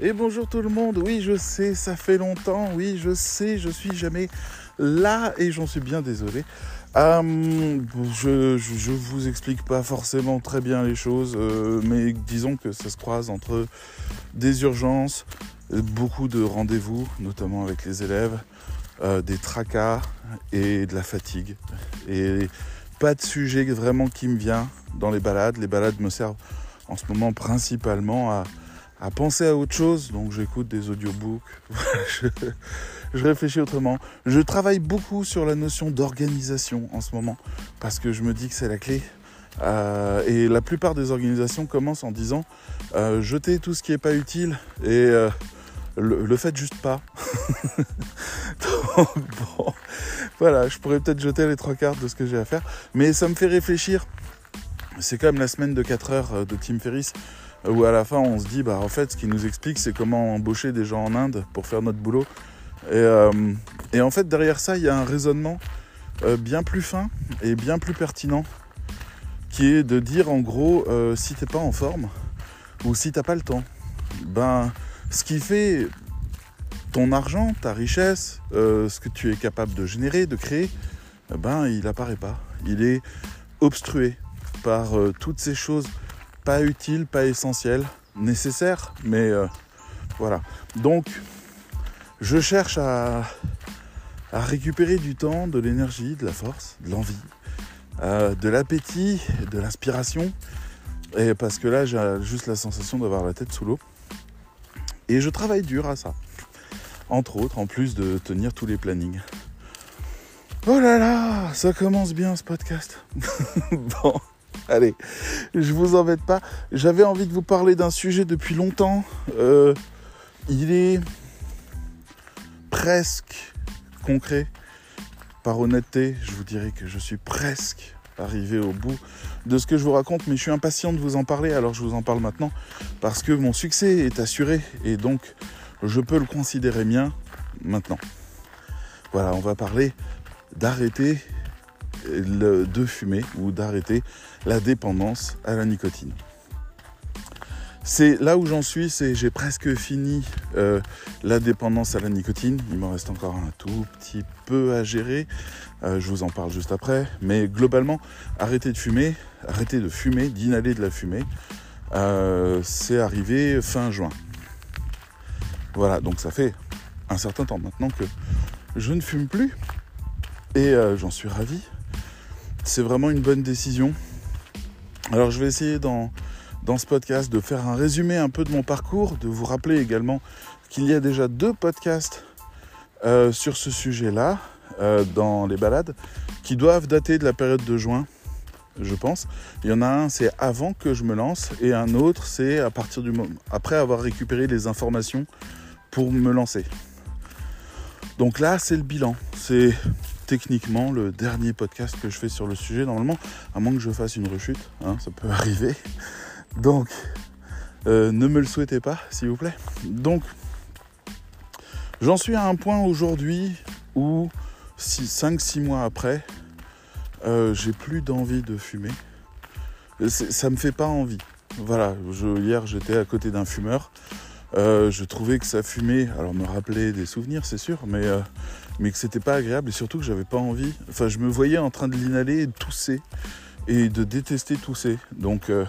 Et bonjour tout le monde, oui je sais, ça fait longtemps, oui je sais, je suis jamais là et j'en suis bien désolé. Euh, je, je, vous explique pas forcément très bien les choses, euh, mais disons que ça se croise entre des urgences, beaucoup de rendez-vous, notamment avec les élèves, euh, des tracas et de la fatigue. Et pas de sujet vraiment qui me vient dans les balades. Les balades me servent en ce moment principalement à, à penser à autre chose. Donc j'écoute des audiobooks. je, réfléchis autrement. Je travaille beaucoup sur la notion d'organisation en ce moment parce que je me dis que c'est la clé. Euh, et la plupart des organisations commencent en disant euh, jetez tout ce qui n'est pas utile et euh, le, faites juste pas. Donc bon, voilà, je pourrais peut-être jeter les trois quarts de ce que j'ai à faire, mais ça me fait réfléchir. C'est comme la semaine de 4 heures de Tim Ferriss où à la fin on se dit bah en fait ce qu'il nous explique c'est comment embaucher des gens en Inde pour faire notre boulot et, euh, en fait derrière ça il y a un raisonnement euh, bien plus fin et bien plus pertinent qui est de dire en gros euh, si t'es pas en forme ou si t'as pas le temps ben ce qui fait ton argent, ta richesse, ce que tu es capable de générer, de créer, ben il apparaît pas. Il est obstrué par toutes ces choses pas utile, pas essentiel, nécessaire, mais euh, voilà. Donc, je cherche à, récupérer du temps, de l'énergie, de la force, de l'envie, euh, de l'appétit, de l'inspiration, et parce que là, j'ai juste la sensation d'avoir la tête sous l'eau. Et je travaille dur à ça. Entre autres, en plus de tenir tous les plannings. Oh là là, ça commence bien ce podcast. bon. Allez, je vous embête pas. J'avais envie de vous parler d'un sujet depuis longtemps. Euh, il est presque concret. Par honnêteté, je vous dirais que je suis presque arrivé au bout de ce que je vous raconte, mais je suis impatient de vous en parler, alors je vous en parle maintenant, parce que mon succès est assuré, et donc je peux le considérer mien maintenant. Voilà, on va parler d'arrêter de fumer ou d'arrêter la dépendance à la nicotine. C'est là où j'en suis, c'est j'ai presque fini euh, la dépendance à la nicotine. Il m'en reste encore un tout petit peu à gérer. Euh, je vous en parle juste après. Mais globalement, arrêter de fumer, arrêter de fumer, d'inhaler de la fumée, euh, c'est arrivé fin juin. Voilà, donc ça fait un certain temps maintenant que je ne fume plus. Et j'en suis ravi c'est vraiment une bonne décision. Alors je vais essayer dans, ce podcast de faire un résumé un peu de mon parcours, de vous rappeler également qu'il y a déjà deux podcasts euh, sur ce sujet-là, euh, dans les balades, qui doivent dater de la période de juin, je pense. Il y en a un, c'est avant que je me lance, et un autre, c'est à partir du moment après avoir récupéré les informations pour me lancer. Donc là, c'est le bilan. C'est techniquement le dernier podcast que je fais sur le sujet normalement, à moins que je fasse une rechute, hein, ça peut arriver. Donc, euh, ne me le souhaitez pas, s'il vous plaît. Donc, j'en suis à un point aujourd'hui où 5-6 mois après, euh, j'ai plus d'envie de fumer. Ça me fait pas envie. Voilà, hier j'étais à côté d'un fumeur. Euh, je trouvais que ça fumait, alors me rappeler des souvenirs, c'est sûr, mais mais que c'était pas agréable et surtout que j'avais pas envie. Enfin, je me voyais en train de l'inhaler et de tousser et de détester tousser. Donc, euh,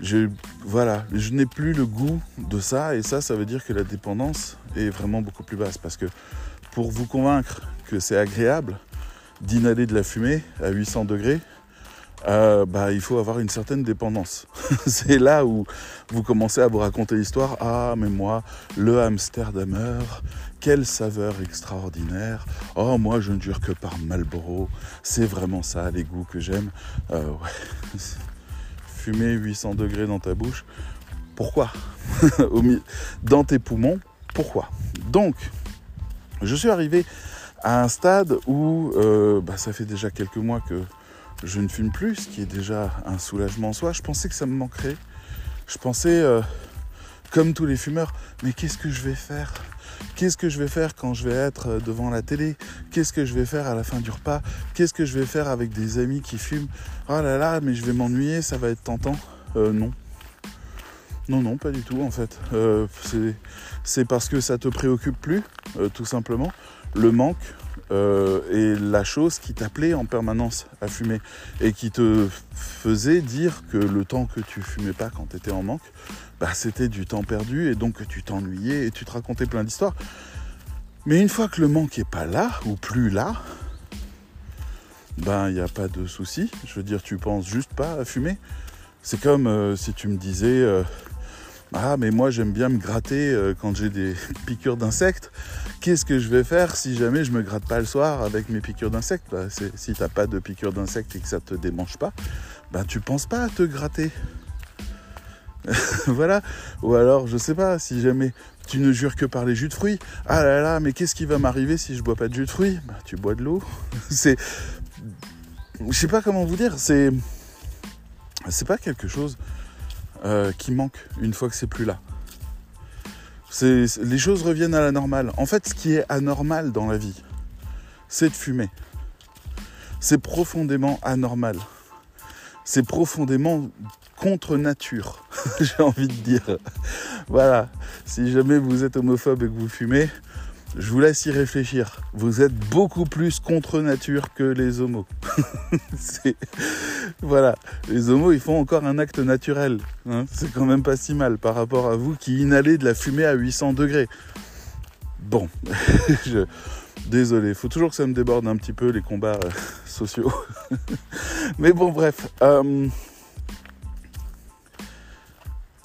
je, voilà, je n'ai plus le goût de ça et ça, ça veut dire que la dépendance est vraiment beaucoup plus basse parce que pour vous convaincre que c'est agréable d'inhaler de la fumée à 800 degrés, euh, bah, il faut avoir une certaine dépendance. c'est là où vous commencez à vous raconter l'histoire. Ah, mais moi, le Amsterdamer, quelle saveur extraordinaire. Oh, moi, je ne jure que par Marlboro. C'est vraiment ça, les goûts que j'aime. Euh, Fumer 800 degrés dans ta bouche. Pourquoi? Dans tes poumons. Pourquoi? Donc, je suis arrivé à un stade où euh, bah, ça fait déjà quelques mois que je ne fume plus, ce qui est déjà un soulagement en soi. Je pensais que ça me manquerait. Je pensais, euh, comme tous les fumeurs, mais qu'est-ce que je vais faire? Qu'est-ce que je vais faire quand je vais être euh, devant la télé? Qu'est-ce que je vais faire à la fin du repas? Qu'est-ce que je vais faire avec des amis qui fument? Oh là là, mais je vais m'ennuyer, ça va être tentant. Euh, non. Non, non, pas du tout en fait. C'est parce que ça te préoccupe plus, tout simplement. Le manque euh, est la chose qui t'appelait en permanence à fumer et qui te faisait dire que le temps que tu fumais pas quand tu étais en manque, bah, c'était du temps perdu et donc tu t'ennuyais et tu te racontais plein d'histoires. Mais une fois que le manque est pas là ou plus là, ben il n'y a pas de souci. Je veux dire, tu penses juste pas à fumer. C'est comme si tu me disais ah, mais moi j'aime bien me gratter euh, quand j'ai des piqûres d'insectes. Qu'est-ce que je vais faire si jamais je me gratte pas le soir avec mes piqûres d'insectes? Bah, Si t'as pas de piqûres d'insectes et que ça te démange pas, ben tu penses pas à te gratter. voilà. Ou alors, je sais pas, si jamais tu ne jures que par les jus de fruits. Ah là là, mais qu'est-ce qui va m'arriver si je bois pas de jus de fruits bah, Tu bois de l'eau. c'est. Je sais pas comment vous dire, c'est. C'est pas quelque chose euh, qui manque une fois que c'est plus là. Les choses reviennent à la normale. En fait, ce qui est anormal dans la vie, c'est de fumer. C'est profondément anormal. C'est profondément contre nature, j'ai envie de dire. Voilà, si jamais vous êtes homophobe et que vous fumez, je vous laisse y réfléchir. Vous êtes beaucoup plus contre nature que les homos. voilà, les homos, ils font encore un acte naturel. Hein. C'est quand même pas si mal par rapport à vous qui inhalez de la fumée à 800 degrés. Bon, je... désolé, faut toujours que ça me déborde un petit peu les combats euh, sociaux. Mais bon, bref. Euh,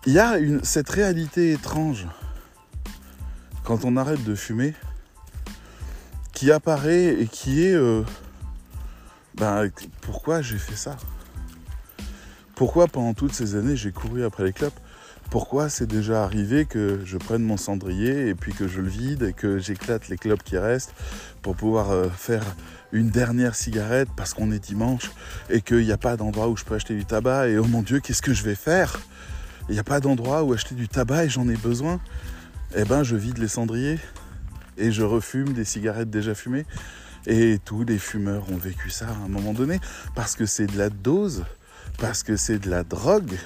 il y a cette réalité étrange quand on arrête de fumer, qui apparaît et qui est euh, ben, pourquoi j'ai fait ça? Pourquoi pendant toutes ces années j'ai couru après les clopes Pourquoi c'est déjà arrivé que je prenne mon cendrier et puis que je le vide et que j'éclate les clopes qui restent pour pouvoir euh, faire une dernière cigarette parce qu'on est dimanche et qu'il n'y a pas d'endroit où je peux acheter du tabac et oh mon dieu qu'est-ce que je vais faire? Il n'y a pas d'endroit où acheter du tabac et j'en ai besoin eh ben je vide les cendriers et je refume des cigarettes déjà fumées. Et tous les fumeurs ont vécu ça à un moment donné parce que c'est de la dose, parce que c'est de la drogue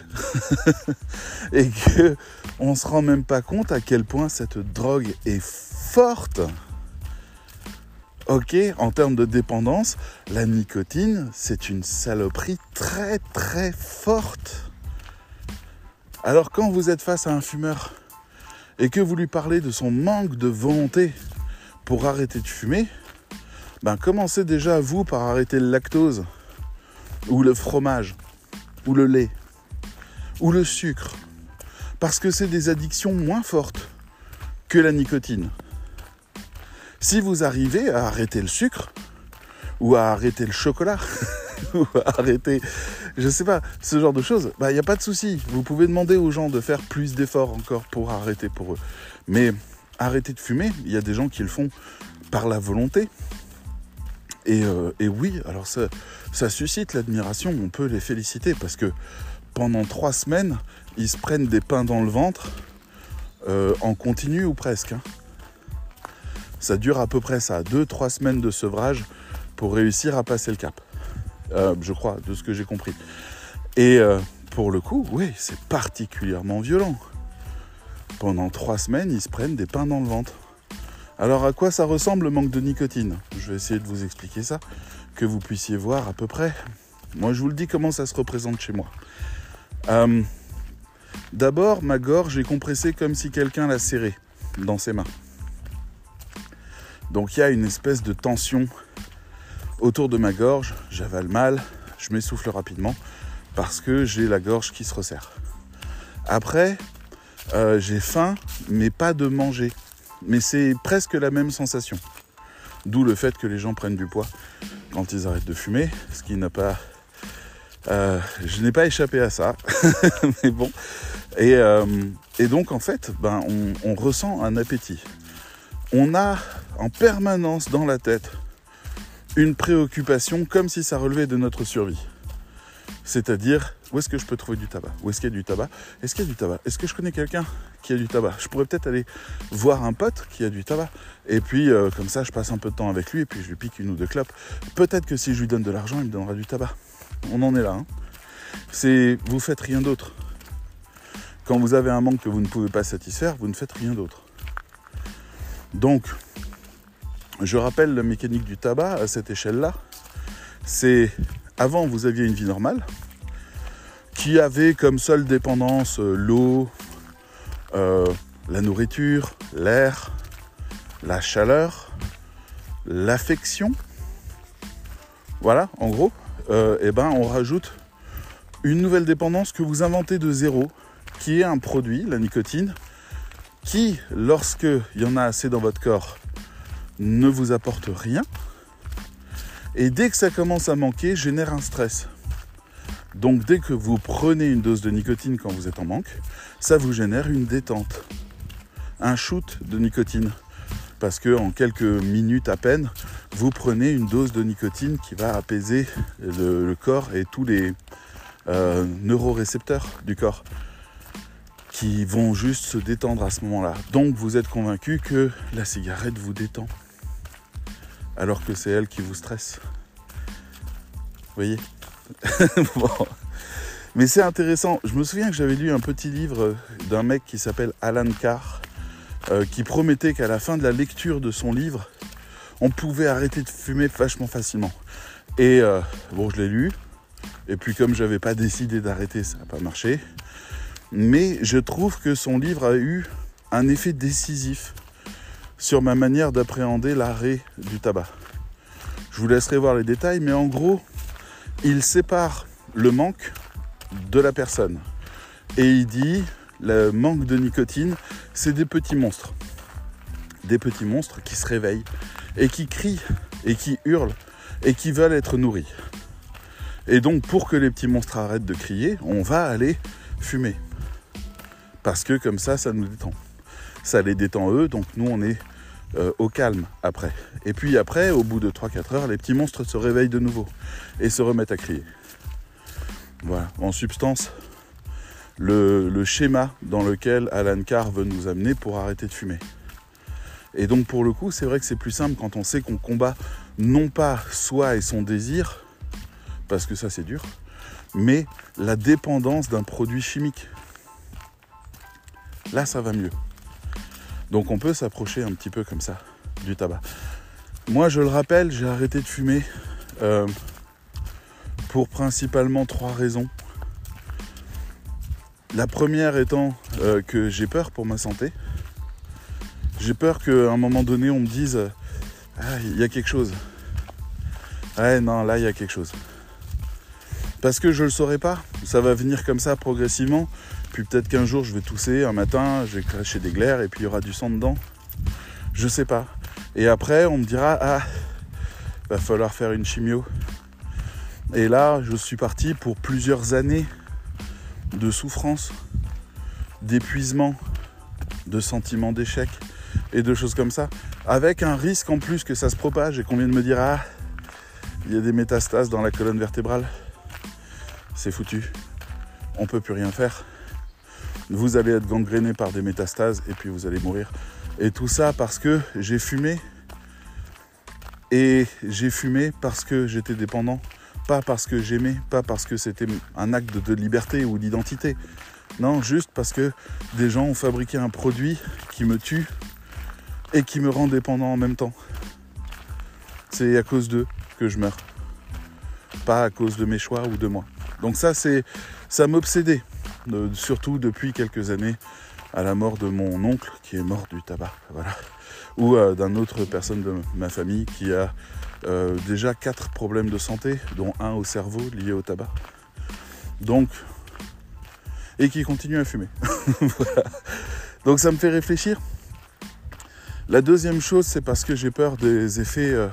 et que on se rend même pas compte à quel point cette drogue est forte. Ok, en termes de dépendance, la nicotine, c'est une saloperie très très forte. Alors quand vous êtes face à un fumeur et que vous lui parlez de son manque de volonté pour arrêter de fumer, ben commencez déjà vous par arrêter le lactose, ou le fromage, ou le lait, ou le sucre, parce que c'est des addictions moins fortes que la nicotine. Si vous arrivez à arrêter le sucre, ou à arrêter le chocolat, ou arrêter je sais pas, ce genre de choses, bah il n'y a pas de souci. Vous pouvez demander aux gens de faire plus d'efforts encore pour arrêter pour eux. Mais arrêter de fumer, il y a des gens qui le font par la volonté. Et, euh, oui, alors ça, suscite l'admiration, on peut les féliciter parce que pendant trois semaines, ils se prennent des pains dans le ventre euh, en continu ou presque. Hein. Ça dure à peu près ça, deux, trois semaines de sevrage pour réussir à passer le cap. Euh, je crois, de ce que j'ai compris. Et euh, pour le coup, oui, c'est particulièrement violent. Pendant trois semaines, ils se prennent des pains dans le ventre. Alors à quoi ça ressemble le manque de nicotine? Je vais essayer de vous expliquer ça, que vous puissiez voir à peu près. Moi, je vous le dis comment ça se représente chez moi. Euh, d'abord, ma gorge est compressée comme si quelqu'un la serrait dans ses mains. Donc il y a une espèce de tension autour de ma gorge, j'avale mal, je m'essouffle rapidement parce que j'ai la gorge qui se resserre. Après, euh, j'ai faim, mais pas de manger. Mais c'est presque la même sensation. D'où le fait que les gens prennent du poids quand ils arrêtent de fumer, ce qui n'a pas. Euh, je n'ai pas échappé à ça, mais bon. Et, euh, donc en fait, ben, on ressent un appétit. On a en permanence dans la tête une préoccupation comme si ça relevait de notre survie. C'est-à-dire, où est-ce que je peux trouver du tabac? Où est-ce qu'il y a du tabac? Est-ce qu'il y a du tabac? Est-ce que je connais quelqu'un qui a du tabac? Je pourrais peut-être aller voir un pote qui a du tabac. Et puis, euh, comme ça, je passe un peu de temps avec lui et puis je lui pique une ou deux clopes. Peut-être que si je lui donne de l'argent, il me donnera du tabac. On en est là. Hein. C'est, vous faites rien d'autre. quand vous avez un manque que vous ne pouvez pas satisfaire, vous ne faites rien d'autre. Donc, je rappelle la mécanique du tabac à cette échelle-là. C'est avant, vous aviez une vie normale qui avait comme seule dépendance euh, l'eau, euh, la nourriture, l'air, la chaleur, l'affection. Voilà, en gros, euh, eh ben, on rajoute une nouvelle dépendance que vous inventez de zéro, qui est un produit, la nicotine, qui, lorsque il y en a assez dans votre corps, ne vous apporte rien. Et dès que ça commence à manquer, génère un stress. Donc dès que vous prenez une dose de nicotine quand vous êtes en manque, ça vous génère une détente. Un shoot de nicotine. Parce que en quelques minutes à peine, vous prenez une dose de nicotine qui va apaiser le, corps et tous les euh, neurorécepteurs du corps qui vont juste se détendre à ce moment-là. Donc vous êtes convaincu que la cigarette vous détend alors que c'est elle qui vous stresse. Vous voyez Mais c'est intéressant. Je me souviens que j'avais lu un petit livre d'un mec qui s'appelle Alan Carr, euh, qui promettait qu'à la fin de la lecture de son livre, on pouvait arrêter de fumer vachement facilement. Et euh, bon, je l'ai lu. Et puis comme j'avais pas décidé d'arrêter, ça n'a pas marché. Mais je trouve que son livre a eu un effet décisif sur ma manière d'appréhender l'arrêt du tabac. Je vous laisserai voir les détails, mais en gros, il sépare le manque de la personne. Et il dit, le manque de nicotine, c'est des petits monstres. Des petits monstres qui se réveillent et qui crient et qui hurlent et qui veulent être nourris. Et donc pour que les petits monstres arrêtent de crier, on va aller fumer. Parce que comme ça, ça nous détend ça les détend eux, donc nous on est euh, au calme après. Et puis après, au bout de 3-4 heures, les petits monstres se réveillent de nouveau et se remettent à crier. Voilà, en substance, le, le schéma dans lequel Alan Carr veut nous amener pour arrêter de fumer. Et donc pour le coup, c'est vrai que c'est plus simple quand on sait qu'on combat non pas soi et son désir, parce que ça c'est dur, mais la dépendance d'un produit chimique. Là, ça va mieux. Donc on peut s'approcher un petit peu comme ça du tabac. Moi je le rappelle, j'ai arrêté de fumer euh, pour principalement trois raisons. La première étant euh, que j'ai peur pour ma santé. J'ai peur qu'à un moment donné on me dise Ah il y a quelque chose. Ouais non là il y a quelque chose. Parce que je ne le saurais pas. Ça va venir comme ça progressivement. Puis peut-être qu'un jour je vais tousser, un matin je vais cracher des glaires et puis il y aura du sang dedans. Je sais pas. Et après on me dira ah va falloir faire une chimio. Et là je suis parti pour plusieurs années de souffrance, d'épuisement, de sentiments d'échec et de choses comme ça. Avec un risque en plus que ça se propage et qu'on vienne me dire ah il y a des métastases dans la colonne vertébrale. C'est foutu. On peut plus rien faire vous allez être gangréné par des métastases et puis vous allez mourir. Et tout ça parce que j'ai fumé. Et j'ai fumé parce que j'étais dépendant, pas parce que j'aimais, pas parce que c'était un acte de liberté ou d'identité. Non, juste parce que des gens ont fabriqué un produit qui me tue et qui me rend dépendant en même temps. C'est à cause d'eux que je meurs. Pas à cause de mes choix ou de moi. Donc ça, c'est ça m'obsédait surtout depuis quelques années à la mort de mon oncle qui est mort du tabac, voilà, ou euh, d'un autre personne de ma famille qui a euh, déjà quatre problèmes de santé, dont un au cerveau lié au tabac. Donc, et qui continue à fumer. Donc ça me fait réfléchir. La deuxième chose, c'est parce que j'ai peur des effets. Euh,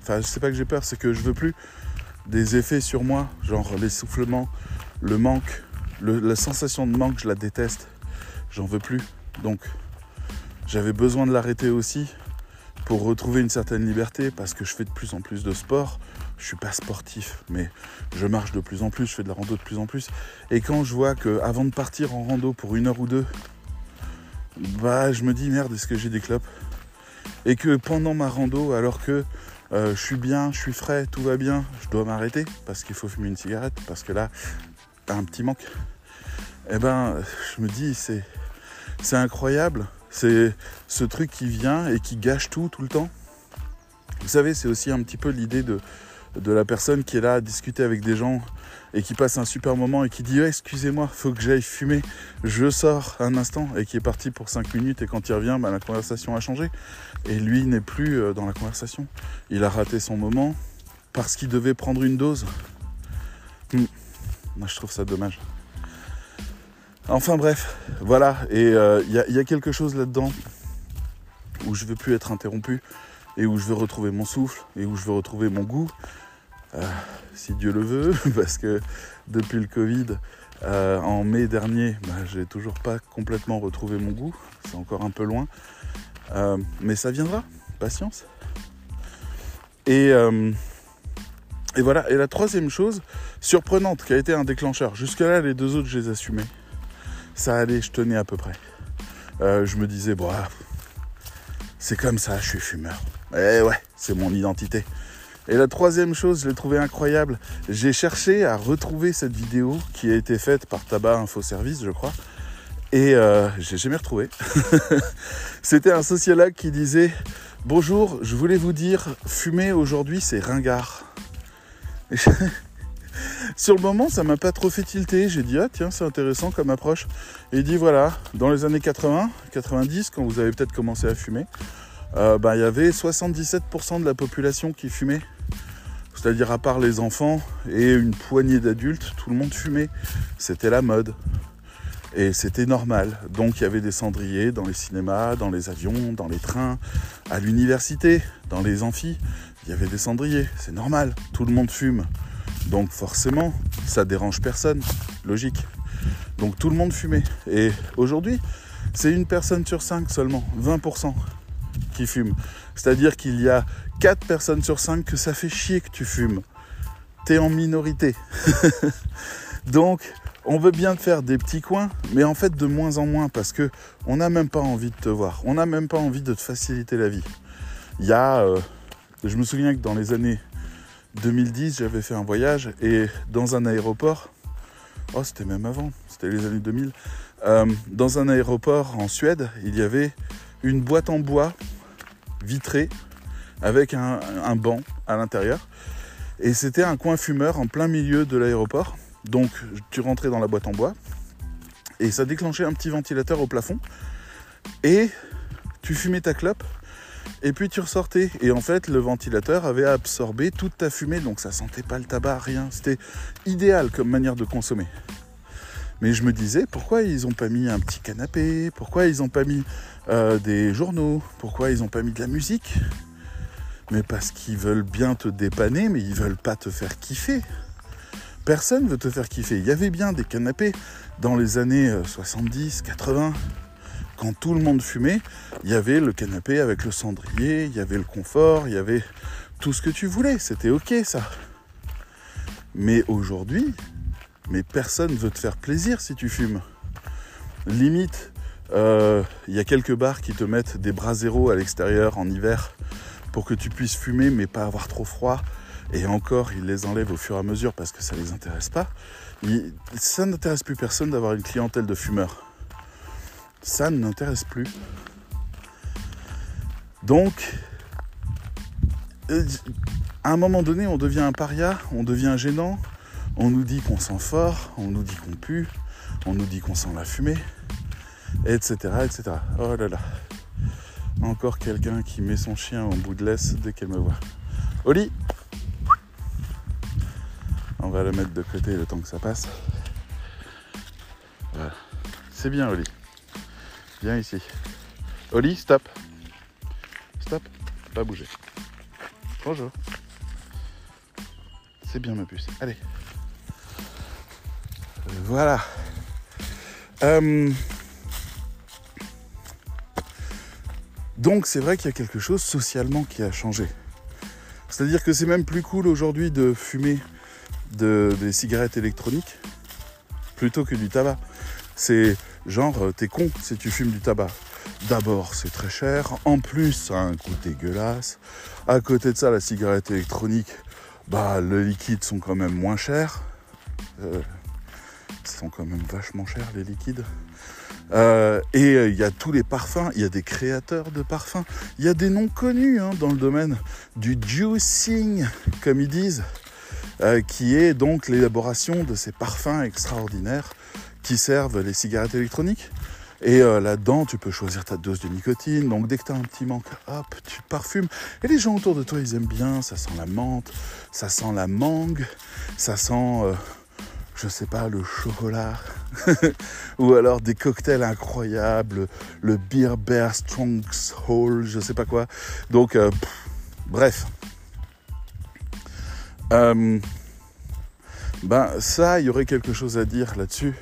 enfin, je sais pas que j'ai peur, c'est que je veux plus des effets sur moi, genre l'essoufflement, le manque, la sensation de manque, je la déteste. J'en veux plus. Donc, j'avais besoin de l'arrêter aussi pour retrouver une certaine liberté parce que je fais de plus en plus de sport. Je suis pas sportif, mais je marche de plus en plus, je fais de la rando de plus en plus. Et quand je vois que avant de partir en rando pour une heure ou deux, bah je me dis merde, est-ce que j'ai des clopes? Et que pendant ma rando, alors que euh, je suis bien, je suis frais, tout va bien, je dois m'arrêter parce qu'il faut fumer une cigarette, parce que là, un petit manque. eh ben, je me dis, c'est, incroyable. C'est ce truc qui vient et qui gâche tout, tout le temps. Vous savez, c'est aussi un petit peu l'idée de, la personne qui est là à discuter avec des gens et qui passe un super moment et qui dit excusez-moi, faut que j'aille fumer, je sors un instant et qui est parti pour 5 minutes et quand il revient, bah, la conversation a changé et lui n'est plus euh, dans la conversation. Il a raté son moment parce qu'il devait prendre une dose. Hmm. Moi je trouve ça dommage. Enfin bref, voilà, et il euh, y, a quelque chose là-dedans où je veux plus être interrompu et où je veux retrouver mon souffle et où je veux retrouver mon goût. Euh, si Dieu le veut, parce que depuis le Covid, euh, en mai dernier, bah, j'ai toujours pas complètement retrouvé mon goût. C'est encore un peu loin. Mais ça viendra, patience. Et, et voilà. Et la troisième chose, surprenante, qui a été un déclencheur. Jusque-là, les deux autres, je les assumais. Ça allait, je tenais à peu près. je me disais, bon, ah, c'est comme ça, je suis fumeur. Eh ouais, c'est mon identité. Et la troisième chose, je l'ai trouvé incroyable. J'ai cherché à retrouver cette vidéo qui a été faite par Tabac Info Service, je crois. Et euh, j'ai jamais retrouvé. C'était un sociologue qui disait Bonjour, je voulais vous dire, fumer aujourd'hui c'est ringard. Sur le moment, ça m'a pas trop fait tilter. J'ai dit, ah tiens, c'est intéressant comme approche. Et il dit, voilà, dans les années 80, 90, quand vous avez peut-être commencé à fumer, euh, bah, il y avait 77% de la population qui fumait. C'est-à-dire à part les enfants et une poignée d'adultes, tout le monde fumait. C'était la mode. Et c'était normal. Donc il y avait des cendriers dans les cinémas, dans les avions, dans les trains, à l'université, dans les amphis. Il y avait des cendriers. C'est normal. Tout le monde fume. Donc forcément, ça dérange personne. Logique. Donc tout le monde fumait. Et aujourd'hui, c'est une personne sur cinq seulement, 20% qui fument. C'est-à-dire qu'il y a 4 personnes sur 5 que ça fait chier que tu fumes. T'es en minorité. Donc, on veut bien te faire des petits coins, mais en fait de moins en moins parce que on n'a même pas envie de te voir. On n'a même pas envie de te faciliter la vie. Il y a, euh, je me souviens que dans les années 2010, j'avais fait un voyage et dans un aéroport, oh c'était même avant, c'était les années 2000, euh, dans un aéroport en Suède, il y avait une boîte en bois vitrée avec un, banc à l'intérieur. Et c'était un coin fumeur en plein milieu de l'aéroport. Donc tu rentrais dans la boîte en bois et ça déclenchait un petit ventilateur au plafond. Et tu fumais ta clope et puis tu ressortais. Et en fait, le ventilateur avait absorbé toute ta fumée, donc ça sentait pas le tabac, rien. C'était idéal comme manière de consommer. Mais je me disais, pourquoi ils n'ont pas mis un petit canapé? Pourquoi ils n'ont pas mis euh, des journaux? Pourquoi ils n'ont pas mis de la musique? Mais parce qu'ils veulent bien te dépanner, mais ils veulent pas te faire kiffer. Personne veut te faire kiffer. Il y avait bien des canapés dans les années 70, euh, 80. Quand tout le monde fumait, il y avait le canapé avec le cendrier, il y avait le confort, il y avait tout ce que tu voulais. C'était ok ça. Mais aujourd'hui, mais personne veut te faire plaisir si tu fumes. Limite, il euh, y a quelques bars qui te mettent des bras zéro à l'extérieur en hiver pour que tu puisses fumer mais pas avoir trop froid. Et encore, ils les enlèvent au fur et à mesure parce que ça ne les intéresse pas. ça n'intéresse plus personne d'avoir une clientèle de fumeurs. Ça ne n'intéresse plus. Donc, euh, à un moment donné, on devient un paria, on devient gênant, on nous dit qu'on sent fort, on nous dit qu'on pue, on nous dit qu'on sent la fumée, etc., etc. Oh là là. Encore quelqu'un qui met son chien en bout de laisse dès qu'elle me voit. Oli On va le mettre de côté le temps que ça passe. Voilà. C'est bien Oli. Viens ici. Oli, stop. Stop. Pas bouger. Bonjour. C'est bien ma puce. Allez. Voilà. Euh, donc c'est vrai qu'il y a quelque chose socialement qui a changé. C'est-à-dire que c'est même plus cool aujourd'hui de fumer des cigarettes électroniques plutôt que du tabac. C'est genre, euh, t'es con si tu fumes du tabac. D'abord, c'est très cher. En plus, ça a un goût dégueulasse. À côté de ça, la cigarette électronique, bah, les liquides sont quand même moins chers. Euh, sont quand même vachement chers les liquides. Euh, et il y a tous les parfums, il y a des créateurs de parfums, il y a des noms connus hein, dans le domaine du juicing, comme ils disent, qui est donc l'élaboration de ces parfums extraordinaires qui servent les cigarettes électroniques. Et là-dedans, tu peux choisir ta dose de nicotine. Donc dès que tu as un petit manque, hop, tu parfumes. Et les gens autour de toi, ils aiment bien. Ça sent la menthe, ça sent la mangue, ça sent je sais pas, le chocolat, ou alors des cocktails incroyables, le Beer Bear Strong's Hole, je sais pas quoi. Donc, euh, bref. Euh, ben ça, il y aurait quelque chose à dire là-dessus.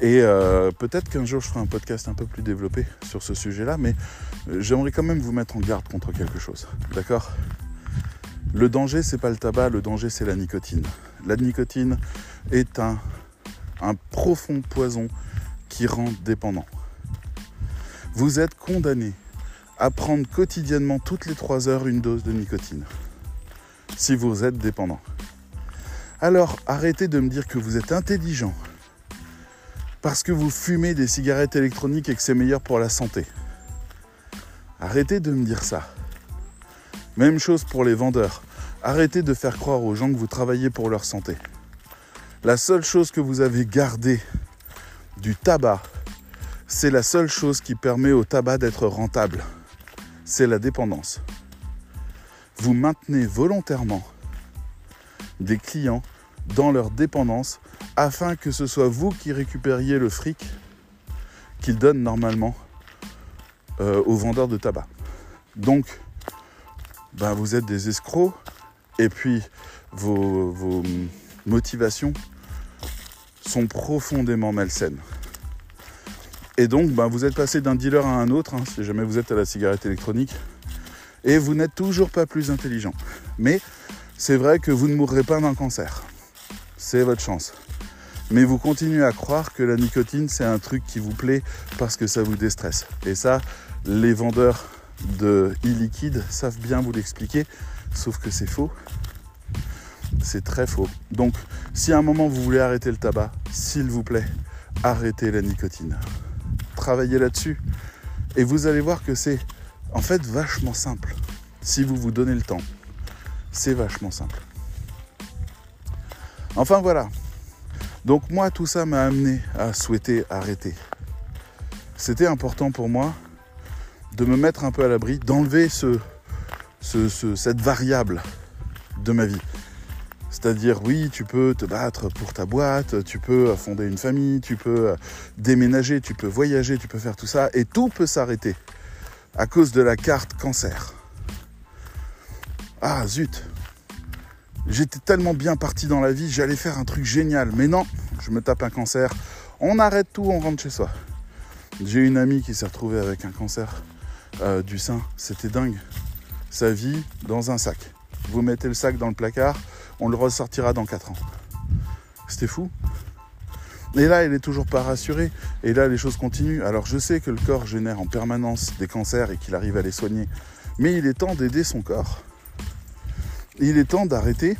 Et euh, peut-être qu'un jour je ferai un podcast un peu plus développé sur ce sujet-là, mais j'aimerais quand même vous mettre en garde contre quelque chose. D'accord? Le danger, c'est pas le tabac, le danger, c'est la nicotine. La nicotine, est un, un profond poison qui rend dépendant. Vous êtes condamné à prendre quotidiennement toutes les 3 heures une dose de nicotine si vous êtes dépendant. Alors arrêtez de me dire que vous êtes intelligent parce que vous fumez des cigarettes électroniques et que c'est meilleur pour la santé. Arrêtez de me dire ça. Même chose pour les vendeurs. Arrêtez de faire croire aux gens que vous travaillez pour leur santé. La seule chose que vous avez gardée du tabac, c'est la seule chose qui permet au tabac d'être rentable. C'est la dépendance. Vous maintenez volontairement des clients dans leur dépendance afin que ce soit vous qui récupériez le fric qu'ils donnent normalement euh, aux vendeurs de tabac. Donc, ben, vous êtes des escrocs et puis vos, motivations sont profondément malsaines. Et donc, ben, vous êtes passé d'un dealer à un autre, hein, si jamais vous êtes à la cigarette électronique, et vous n'êtes toujours pas plus intelligent. Mais c'est vrai que vous ne mourrez pas d'un cancer. C'est votre chance. Mais vous continuez à croire que la nicotine, c'est un truc qui vous plaît parce que ça vous déstresse. Et ça, les vendeurs de e-liquide savent bien vous l'expliquer, sauf que c'est faux. C'est très faux. Donc, si à un moment vous voulez arrêter le tabac, s'il vous plaît, arrêtez la nicotine. Travaillez là-dessus. Et vous allez voir que c'est en fait vachement simple. Si vous vous donnez le temps, c'est vachement simple. Enfin voilà. Donc moi, tout ça m'a amené à souhaiter arrêter. C'était important pour moi de me mettre un peu à l'abri, d'enlever ce, cette variable de ma vie. C'est-à-dire, oui, tu peux te battre pour ta boîte, tu peux fonder une famille, tu peux déménager, tu peux voyager, tu peux faire tout ça, et tout peut s'arrêter à cause de la carte cancer. Ah, zut J'étais tellement bien parti dans la vie, j'allais faire un truc génial, mais non, je me tape un cancer, on arrête tout, on rentre chez soi. J'ai une amie qui s'est retrouvée avec un cancer euh, du sein, c'était dingue. Sa vie dans un sac. Vous mettez le sac dans le placard, on le ressortira dans 4 ans. C'était fou. Et là, elle est toujours pas rassurée. Et là, les choses continuent. Alors, je sais que le corps génère en permanence des cancers et qu'il arrive à les soigner. Mais il est temps d'aider son corps. Il est temps d'arrêter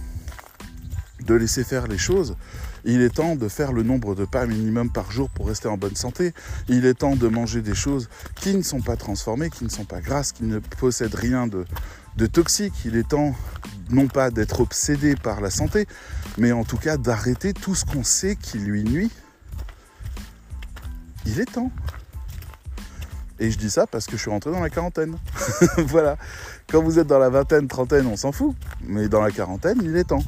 de laisser faire les choses. Il est temps de faire le nombre de pas minimum par jour pour rester en bonne santé. Il est temps de manger des choses qui ne sont pas transformées, qui ne sont pas grasses, qui ne possèdent rien de, toxique. Il est temps non pas d'être obsédé par la santé, mais en tout cas d'arrêter tout ce qu'on sait qui lui nuit. Il est temps. Et je dis ça parce que je suis rentré dans la quarantaine. voilà. Quand vous êtes dans la vingtaine, trentaine, on s'en fout. Mais dans la quarantaine, il est temps.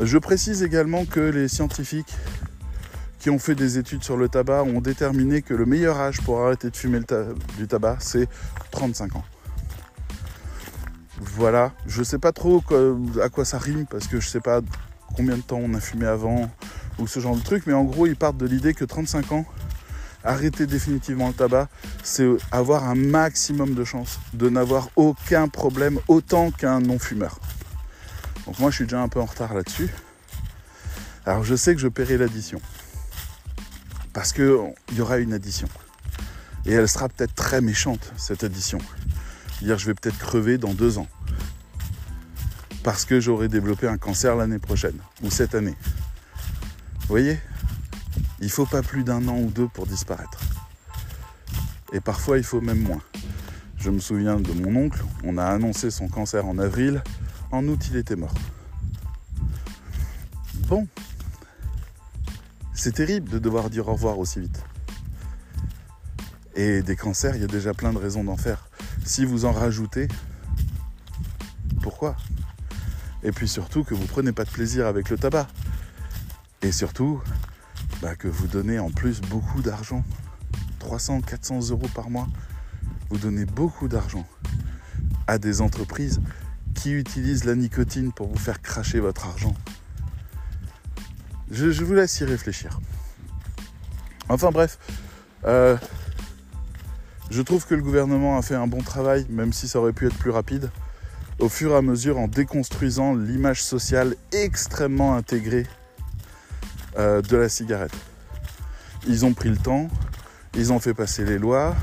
Je précise également que les scientifiques qui ont fait des études sur le tabac ont déterminé que le meilleur âge pour arrêter de fumer du tabac, c'est 35 ans. Voilà, je sais pas trop à quoi ça rime parce que je sais pas combien de temps on a fumé avant ou ce genre de truc, mais en gros ils partent de l'idée que 35 ans, arrêter définitivement le tabac, c'est avoir un maximum de chances de n'avoir aucun problème autant qu'un non-fumeur. Donc moi je suis déjà un peu en retard là-dessus. Alors je sais que je paierai l'addition. Parce qu'il y aura une addition. Et elle sera peut-être très méchante, cette addition. Dire je vais peut-être crever dans deux ans. Parce que j'aurai développé un cancer l'année prochaine ou cette année. Vous voyez? Il faut pas plus d'un an ou deux pour disparaître. Et parfois, il faut même moins. Je me souviens de mon oncle, on a annoncé son cancer en avril, en août, il était mort. Bon, c'est terrible de devoir dire au revoir aussi vite. Et des cancers, il y a déjà plein de raisons d'en faire. Si vous en rajoutez, pourquoi? Et puis surtout que vous prenez pas de plaisir avec le tabac. Et surtout, bah, que vous donnez en plus beaucoup d'argent. 300, 400 euros par mois. Vous donnez beaucoup d'argent à des entreprises qui utilisent la nicotine pour vous faire cracher votre argent. Je, vous laisse y réfléchir. Enfin bref, euh, je trouve que le gouvernement a fait un bon travail, même si ça aurait pu être plus rapide, au fur et à mesure en déconstruisant l'image sociale extrêmement intégrée euh, de la cigarette. Ils ont pris le temps, ils ont fait passer les lois,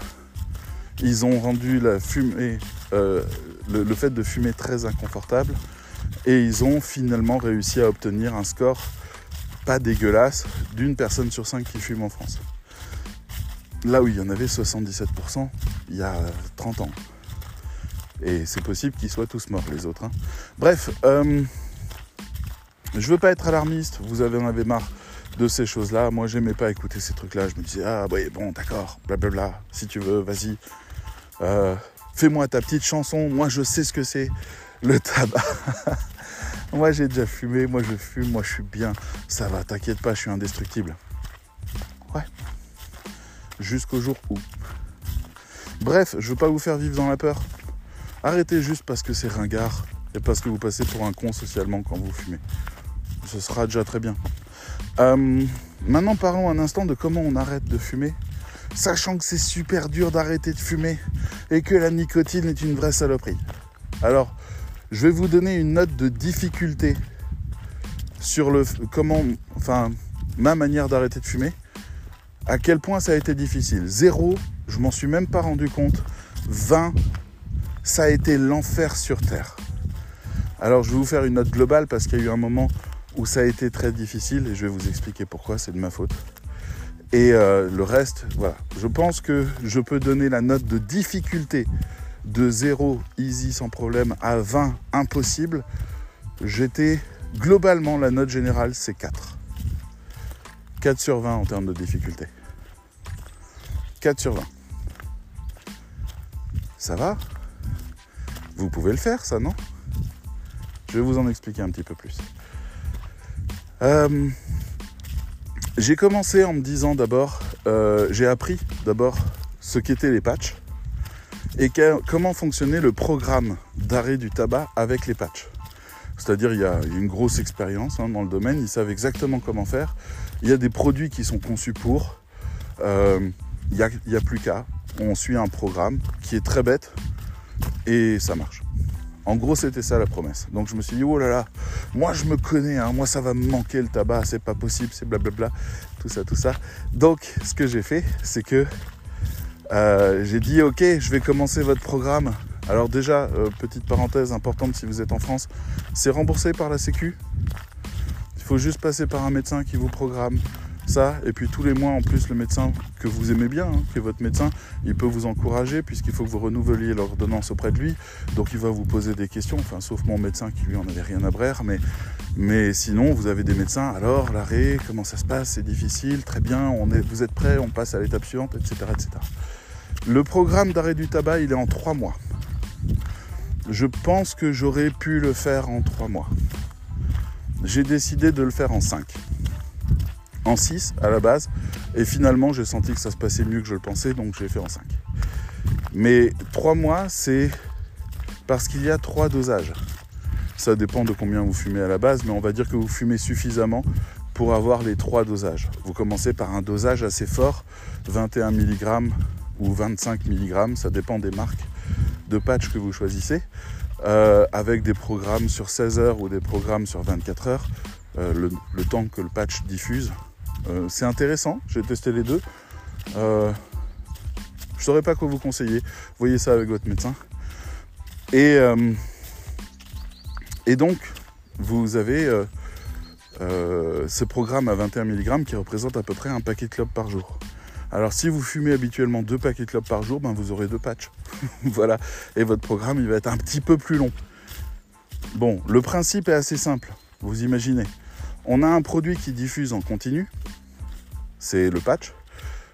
ils ont rendu la fumée, euh, le, fait de fumer très inconfortable, et ils ont finalement réussi à obtenir un score pas dégueulasse d'une personne sur cinq qui fume en France là où il y en avait 77% il y a 30 ans. Et c'est possible qu'ils soient tous morts, les autres. Hein. Bref, euh, je veux pas être alarmiste, vous en avez marre de ces choses-là. Moi, j'aimais pas écouter ces trucs-là. Je me disais, ah oui, bon, d'accord, blablabla, si tu veux, vas-y. Euh, fais-moi ta petite chanson, moi je sais ce que c'est le tabac. moi j'ai déjà fumé, moi je fume, moi je suis bien. Ça va, t'inquiète pas, je suis indestructible. Ouais jusqu'au jour où. Bref, je veux pas vous faire vivre dans la peur. Arrêtez juste parce que c'est ringard parce que vous passez pour un con socialement quand vous fumez. Ce sera déjà très bien. Euh, maintenant, parlons un instant de comment on arrête de fumer, sachant que c'est super dur d'arrêter de fumer et que la nicotine est une vraie saloperie. Alors, je vais vous donner une note de difficulté sur le comment, enfin, ma manière d'arrêter de fumer à quel point ça a été difficile? Zéro, je m'en suis même pas rendu compte. 20, ça a été l'enfer sur Terre. Alors je vais vous faire une note globale parce qu'il y a eu un moment où ça a été très difficile et je vais vous expliquer pourquoi, c'est de ma faute. Et euh, le reste, voilà. Je pense que je peux donner la note de difficulté de 0, easy sans problème, à 20, impossible. J'étais, globalement, la note générale, c'est 4. 4 sur 20 en termes de difficulté. 4 sur 20. Ça va? Vous pouvez le faire, ça, non? Je vais vous en expliquer un petit peu plus. Euh, j'ai commencé en me disant d'abord, euh, j'ai appris d'abord ce qu'étaient les patchs et comment fonctionnait le programme d'arrêt du tabac avec les patchs. C'est-à-dire il y a une grosse expérience hein, dans le domaine, ils savent exactement comment faire. Il y a des produits qui sont conçus pour. Euh, il n'y a, plus qu'à. On suit un programme qui est très bête et ça marche. En gros, c'était ça la promesse. Donc je me suis dit, oh là là, moi je me connais, hein, moi ça va me manquer le tabac, c'est pas possible, c'est blablabla, tout ça, tout ça. Donc ce que j'ai fait, c'est que euh, j'ai dit, ok, je vais commencer votre programme. Alors déjà, euh, petite parenthèse importante si vous êtes en France, c'est remboursé par la Sécu. Il faut juste passer par un médecin qui vous programme ça. Et puis tous les mois, en plus, le médecin que vous aimez bien, hein, qui est votre médecin, il peut vous encourager puisqu'il faut que vous renouveliez l'ordonnance auprès de lui. Donc il va vous poser des questions, enfin, sauf mon médecin qui lui en avait rien à brère. Mais, mais sinon, vous avez des médecins. Alors, l'arrêt, comment ça se passe? C'est difficile, très bien, on est, vous êtes prêts, on passe à l'étape suivante, etc., etc. Le programme d'arrêt du tabac, il est en trois mois. Je pense que j'aurais pu le faire en trois mois. J'ai décidé de le faire en cinq en 6 à la base. Et finalement, j'ai senti que ça se passait mieux que je le pensais, donc j'ai fait en 5. Mais 3 mois, c'est parce qu'il y a 3 dosages. Ça dépend de combien vous fumez à la base, mais on va dire que vous fumez suffisamment pour avoir les 3 dosages. Vous commencez par un dosage assez fort, 21 mg ou 25 mg, ça dépend des marques de patch que vous choisissez, euh, avec des programmes sur 16 heures ou des programmes sur 24 heures, euh, le, temps que le patch diffuse. Euh, c'est intéressant, j'ai testé les deux. Euh, je ne saurais pas quoi vous conseiller. Voyez ça avec votre médecin. Et, euh, donc, vous avez ce programme à 21 mg qui représente à peu près un paquet de clopes par jour. Alors si vous fumez habituellement deux paquets de clopes par jour, ben vous aurez deux patchs. voilà. Et votre programme, il va être un petit peu plus long. Bon, le principe est assez simple. Vous imaginez. On a un produit qui diffuse en continu. C'est le patch.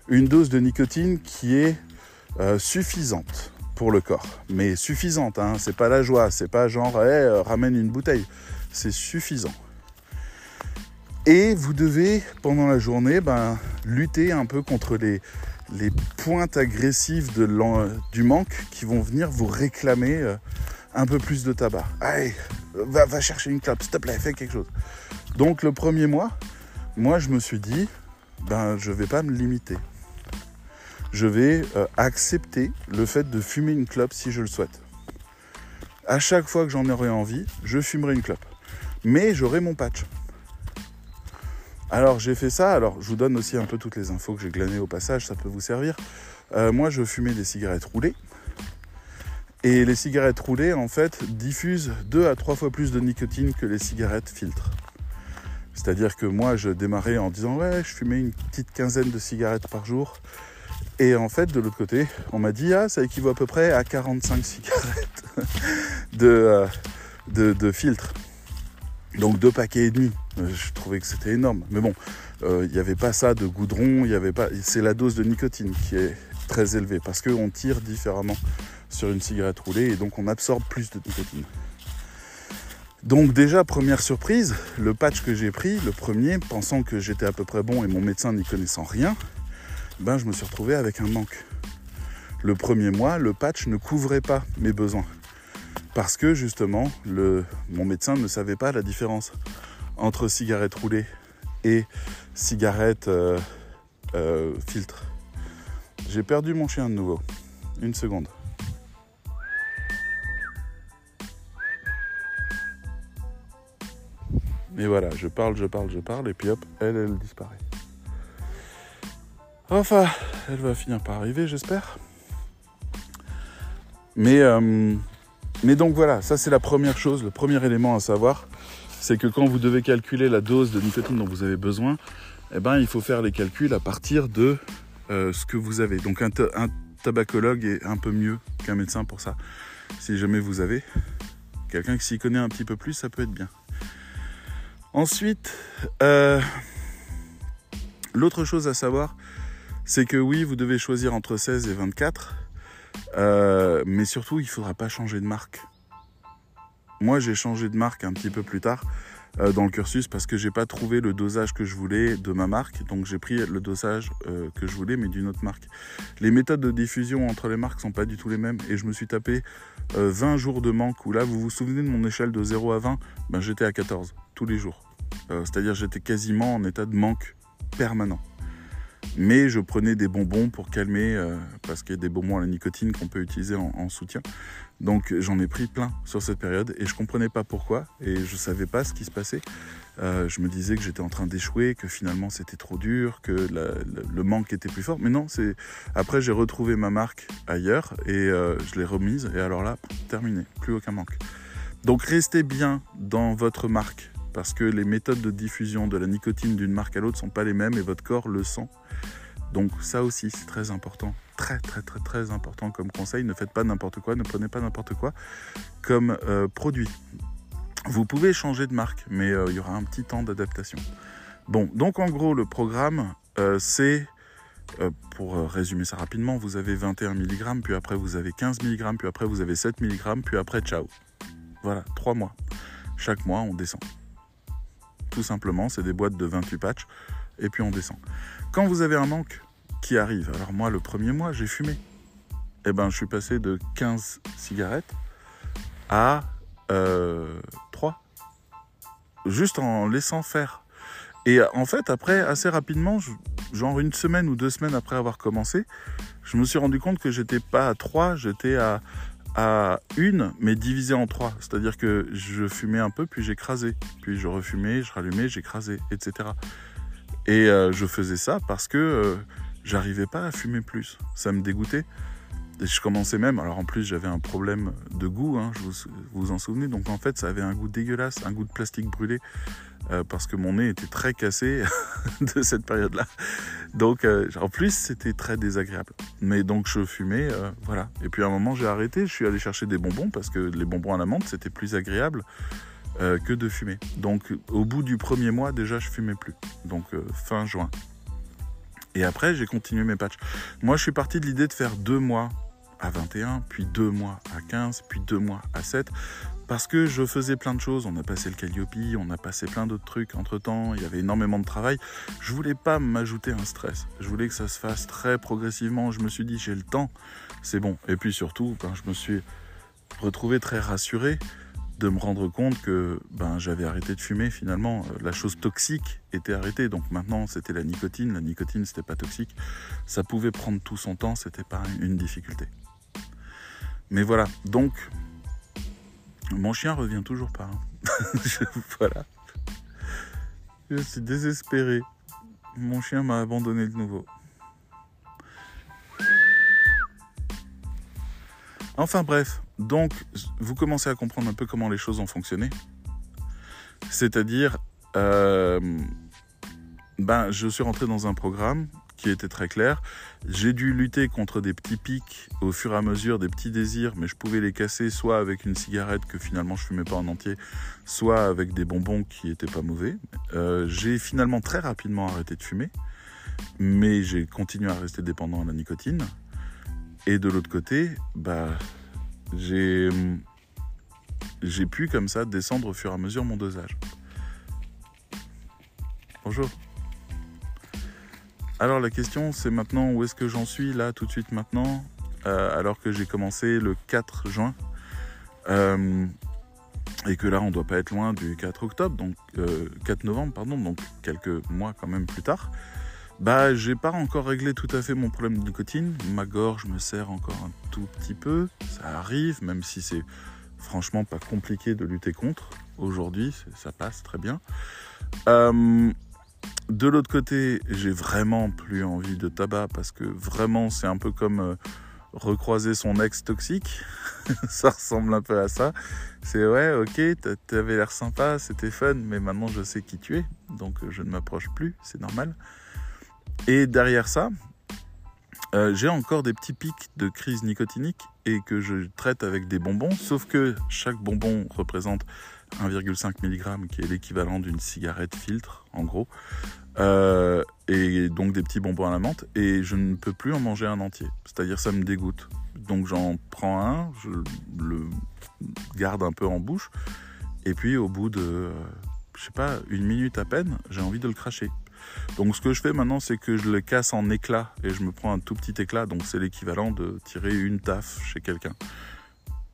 Une dose de nicotine qui est euh, suffisante pour le corps. Mais suffisante, hein. c'est pas la joie, c'est pas genre hey, ramène une bouteille. C'est suffisant. Et vous devez, pendant la journée, ben, lutter un peu contre les, pointes agressives du manque qui vont venir vous réclamer euh, un peu plus de tabac. Allez, va, chercher une clope, s'il te fais quelque chose. Donc le premier mois, moi je me suis dit, ben je vais pas me limiter. Je vais euh, accepter le fait de fumer une clope si je le souhaite. À chaque fois que j'en aurai envie, je fumerai une clope. Mais j'aurai mon patch. Alors j'ai fait ça, alors je vous donne aussi un peu toutes les infos que j'ai glanées au passage, ça peut vous servir. Euh, moi je fumais des cigarettes roulées. Et les cigarettes roulées en fait diffusent deux à trois fois plus de nicotine que les cigarettes filtres. C'est-à-dire que moi je démarrais en disant ouais je fumais une petite quinzaine de cigarettes par jour. Et en fait de l'autre côté on m'a dit ah ça équivaut à peu près à 45 cigarettes de, euh, de, filtres. Donc deux paquets et demi. Euh, je trouvais que c'était énorme. Mais bon, euh, il n'y avait pas ça de goudron, il avait pas. C'est la dose de nicotine qui est très élevée parce qu'on tire différemment sur une cigarette roulée et donc on absorbe plus de nicotine. Donc déjà première surprise, le patch que j'ai pris, le premier, pensant que j'étais à peu près bon et mon médecin n'y connaissant rien, ben je me suis retrouvé avec un manque. Le premier mois, le patch ne couvrait pas mes besoins parce que justement, mon médecin ne savait pas la différence entre cigarette roulée et cigarette euh, euh, filtre. J'ai perdu mon chien de nouveau. Une seconde. Et voilà, je parle, je parle, je parle, et puis hop, elle, elle disparaît. Enfin, elle va finir par arriver, j'espère. Mais euh, mais donc voilà, ça c'est la première chose, le premier élément à savoir, c'est que quand vous devez calculer la dose de nicotine dont vous avez besoin, eh ben, il faut faire les calculs à partir de euh, ce que vous avez. Donc un, tabacologue est un peu mieux qu'un médecin pour ça. Si jamais vous avez quelqu'un qui s'y connaît un petit peu plus, ça peut être bien. Ensuite, euh, l'autre chose à savoir, c'est que oui, vous devez choisir entre 16 et 24. Euh, mais surtout, il ne faudra pas changer de marque. Moi, j'ai changé de marque un petit peu plus tard dans le cursus parce que j'ai pas trouvé le dosage que je voulais de ma marque. Donc, j'ai pris le dosage euh, que je voulais, mais d'une autre marque. Les méthodes de diffusion entre les marques sont pas du tout les mêmes. Et je me suis tapé 20 jours de manque où là, vous vous souvenez de mon échelle de 0 à 20 ben, J'étais à 14 tous les jours. C'est-à-dire, j'étais quasiment en état de manque permanent. Mais je prenais des bonbons pour calmer, euh, parce qu'il y a des bonbons à la nicotine qu'on peut utiliser en, soutien. Donc j'en ai pris plein sur cette période et je comprenais pas pourquoi et je savais pas ce qui se passait. Euh, je me disais que j'étais en train d'échouer, que finalement c'était trop dur, que le manque était plus fort. Mais non, c'est après j'ai retrouvé ma marque ailleurs et euh, je l'ai remise et alors là, terminé, plus aucun manque. Donc restez bien dans votre marque parce que les méthodes de diffusion de la nicotine d'une marque à l'autre sont pas les mêmes et votre corps le sent. Donc ça aussi c'est très important, très très très très important comme conseil. Ne faites pas n'importe quoi, ne prenez pas n'importe quoi comme euh, produit. Vous pouvez changer de marque, mais euh, il y aura un petit temps d'adaptation. Bon, donc en gros le programme euh, c'est pour résumer ça rapidement, vous avez 21 mg, puis après vous avez 15 mg, puis après vous avez 7 mg, puis après ciao. Voilà, 3 mois. Chaque mois, on descend. Tout simplement, c'est des boîtes de 28 patchs et puis on descend. Quand vous avez un manque qui arrive, alors moi le premier mois j'ai fumé. Eh ben je suis passé de 15 cigarettes à 3. Euh, Juste en laissant faire. Et en fait, après, assez rapidement, genre une semaine ou deux semaines après avoir commencé, je me suis rendu compte que j'étais pas à 3, j'étais à, à une, mais divisé en trois. C'est-à-dire que je fumais un peu, puis j'écrasais. Puis je refumais, je rallumais, j'écrasais, etc. Et euh, je faisais ça parce que euh, j'arrivais pas à fumer plus. Ça me dégoûtait. Je commençais même, alors en plus j'avais un problème de goût, hein, vous, vous en souvenez, donc en fait ça avait un goût dégueulasse, un goût de plastique brûlé, euh, parce que mon nez était très cassé de cette période-là. Donc euh, en plus c'était très désagréable. Mais donc je fumais, euh, voilà. Et puis à un moment j'ai arrêté, je suis allé chercher des bonbons, parce que les bonbons à la menthe c'était plus agréable que de fumer. Donc au bout du premier mois déjà je fumais plus, donc fin juin. Et après, j'ai continué mes patchs. Moi, je suis parti de l'idée de faire deux mois à 21, puis deux mois à 15, puis deux mois à 7, parce que je faisais plein de choses. On a passé le Calliope, on a passé plein d'autres trucs entre temps, il y avait énormément de travail. Je voulais pas m'ajouter un stress. Je voulais que ça se fasse très progressivement. Je me suis dit, j'ai le temps, c'est bon. Et puis surtout, ben, je me suis retrouvé très rassuré de me rendre compte que ben, j'avais arrêté de fumer finalement. La chose toxique était arrêtée. Donc maintenant, c'était la nicotine. La nicotine, c'était pas toxique. Ça pouvait prendre tout son temps, c'était pas une difficulté. Mais voilà, donc mon chien revient toujours pas. Hein. voilà. Je suis désespéré. Mon chien m'a abandonné de nouveau. Enfin bref, donc vous commencez à comprendre un peu comment les choses ont fonctionné. C'est-à-dire, euh, ben, je suis rentré dans un programme qui était très clair. J'ai dû lutter contre des petits pics au fur et à mesure, des petits désirs, mais je pouvais les casser soit avec une cigarette que finalement je fumais pas en entier, soit avec des bonbons qui étaient pas mauvais. Euh, j'ai finalement très rapidement arrêté de fumer, mais j'ai continué à rester dépendant à la nicotine. Et de l'autre côté, bah, j'ai, j'ai pu comme ça descendre au fur et à mesure mon dosage. Bonjour. Alors la question c'est maintenant où est-ce que j'en suis là tout de suite maintenant? Euh, alors que j'ai commencé le 4 juin euh, et que là on doit pas être loin du 4 octobre donc 4 euh, novembre pardon donc quelques mois quand même plus tard bah, j'ai pas encore réglé tout à fait mon problème de nicotine. Ma gorge me serre encore un tout petit peu. Ça arrive, même si c'est franchement pas compliqué de lutter contre. Aujourd'hui, ça passe très bien. Euh, de l'autre côté, j'ai vraiment plus envie de tabac parce que vraiment, c'est un peu comme euh, recroiser son ex toxique. ça ressemble un peu à ça. C'est ouais, ok, t'avais l'air sympa, c'était fun, mais maintenant je sais qui tu es, donc je ne m'approche plus, c'est normal. Et derrière ça, euh, j'ai encore des petits pics de crise nicotinique et que je traite avec des bonbons, sauf que chaque bonbon représente 1,5 mg qui est l'équivalent d'une cigarette filtre en gros, euh, et donc des petits bonbons à la menthe, et je ne peux plus en manger un entier, c'est-à-dire ça me dégoûte. Donc j'en prends un, je le garde un peu en bouche, et puis au bout de, je sais pas, une minute à peine, j'ai envie de le cracher. Donc ce que je fais maintenant, c'est que je le casse en éclats et je me prends un tout petit éclat. Donc c'est l'équivalent de tirer une taf chez quelqu'un.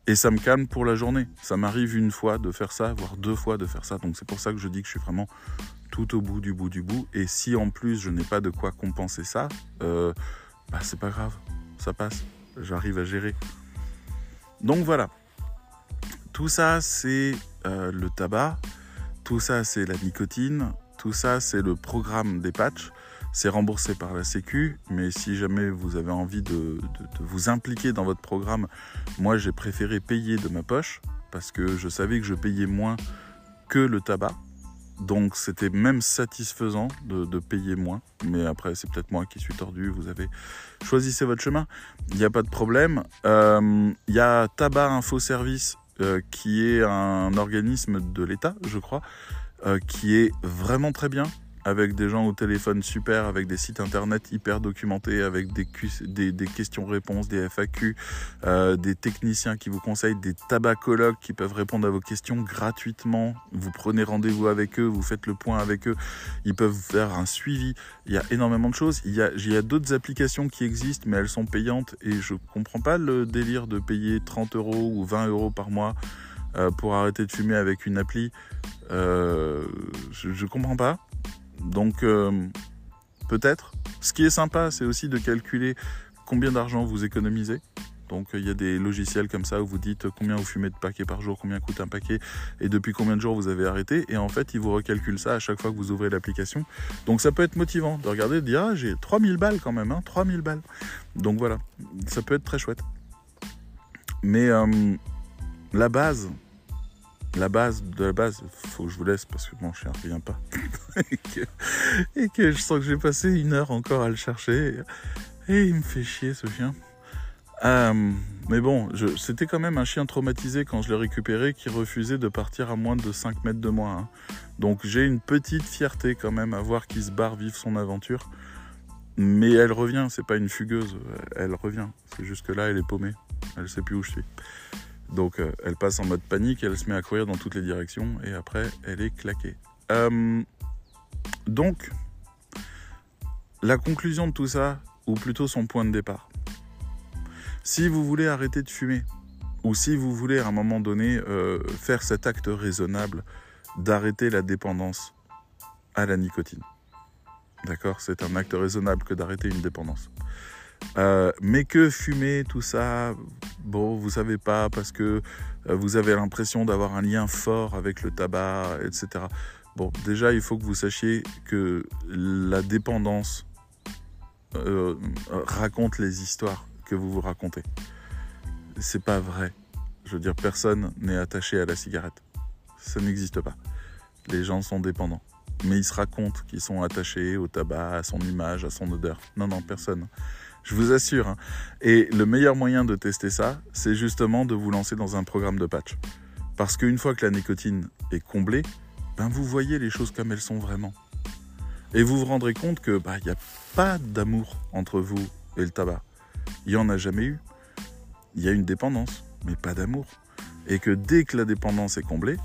Et ça me calme pour la journée. Ça m'arrive une fois de faire ça, voire deux fois de faire ça. Donc c'est pour ça que je dis que je suis vraiment tout au bout du bout du bout. Et si en plus je n'ai pas de quoi compenser ça, euh, bah c'est pas grave, ça passe. J'arrive à gérer. Donc voilà. Tout ça, c'est euh, le tabac. Tout ça, c'est la nicotine. Tout ça, c'est le programme des patchs. C'est remboursé par la Sécu, mais si jamais vous avez envie de, vous impliquer dans votre programme, moi j'ai préféré payer de ma poche parce que je savais que je payais moins que le tabac. Donc c'était même satisfaisant de, payer moins. Mais après, c'est peut-être moi qui suis tordu. Vous avez choisissez votre chemin. Il n'y a pas de problème. Euh, il y a Tabac Info Service euh, qui est un organisme de l'État, je crois, euh, qui est vraiment très bien, avec des gens au téléphone super, avec des sites internet hyper documentés, avec des, questions-réponses, des FAQ, euh, des techniciens qui vous conseillent, des tabacologues qui peuvent répondre à vos questions gratuitement. Vous prenez rendez-vous avec eux, vous faites le point avec eux, ils peuvent faire un suivi. Il y a énormément de choses. Il y a, a d'autres applications qui existent, mais elles sont payantes et je comprends pas le délire de payer 30 euros ou 20 euros par mois euh, pour arrêter de fumer avec une appli. Euh, je, ne comprends pas. Donc euh, peut-être. Ce qui est sympa, c'est aussi de calculer combien d'argent vous économisez. Donc il y a des logiciels comme ça où vous dites combien vous fumez de paquets par jour, combien coûte un paquet et depuis combien de jours vous avez arrêté. Et en fait, ils vous recalculent ça à chaque fois que vous ouvrez l'application. Donc ça peut être motivant de regarder de dire ah, j'ai 3000 balles quand même, hein, 3000 balles. Donc voilà, ça peut être très chouette. Mais la base, la base de la base, faut que je vous laisse parce que mon chien ne revient pas. et, que, je sens que j'ai passé une heure encore à le chercher. Et il me fait chier ce chien. Euh, mais bon, c'était quand même un chien traumatisé quand je l'ai récupéré qui refusait de partir à moins de 5 mètres de moi. Hein. Donc j'ai une petite fierté quand même à voir qu'il se barre vivre son aventure. Mais elle revient, c'est pas une fugueuse, elle revient. C'est juste que là, elle est paumée. Elle sait plus où je suis. Donc euh, elle passe en mode panique, elle se met à courir dans toutes les directions et après elle est claquée. Euh, donc, la conclusion de tout ça, ou plutôt son point de départ. Si vous voulez arrêter de fumer, ou si vous voulez à un moment donné euh, faire cet acte raisonnable d'arrêter la dépendance à la nicotine, d'accord? C'est un acte raisonnable que d'arrêter une dépendance. Euh, mais que fumer, tout ça, bon, vous savez pas parce que euh, vous avez l'impression d'avoir un lien fort avec le tabac, etc. Bon, déjà, il faut que vous sachiez que la dépendance euh, raconte les histoires que vous vous racontez. C'est pas vrai. Je veux dire, personne n'est attaché à la cigarette. Ça n'existe pas. Les gens sont dépendants. Mais ils se racontent qu'ils sont attachés au tabac, à son image, à son odeur. Non, non, personne. Je vous assure. Hein. Et le meilleur moyen de tester ça, c'est justement de vous lancer dans un programme de patch. Parce qu'une fois que la nicotine est comblée, ben vous voyez les choses comme elles sont vraiment. Et vous vous rendrez compte que bah, il n'y a pas d'amour entre vous et le tabac. Il n'y en a jamais eu. Il y a une dépendance, mais pas d'amour. Et que dès que la dépendance est comblée,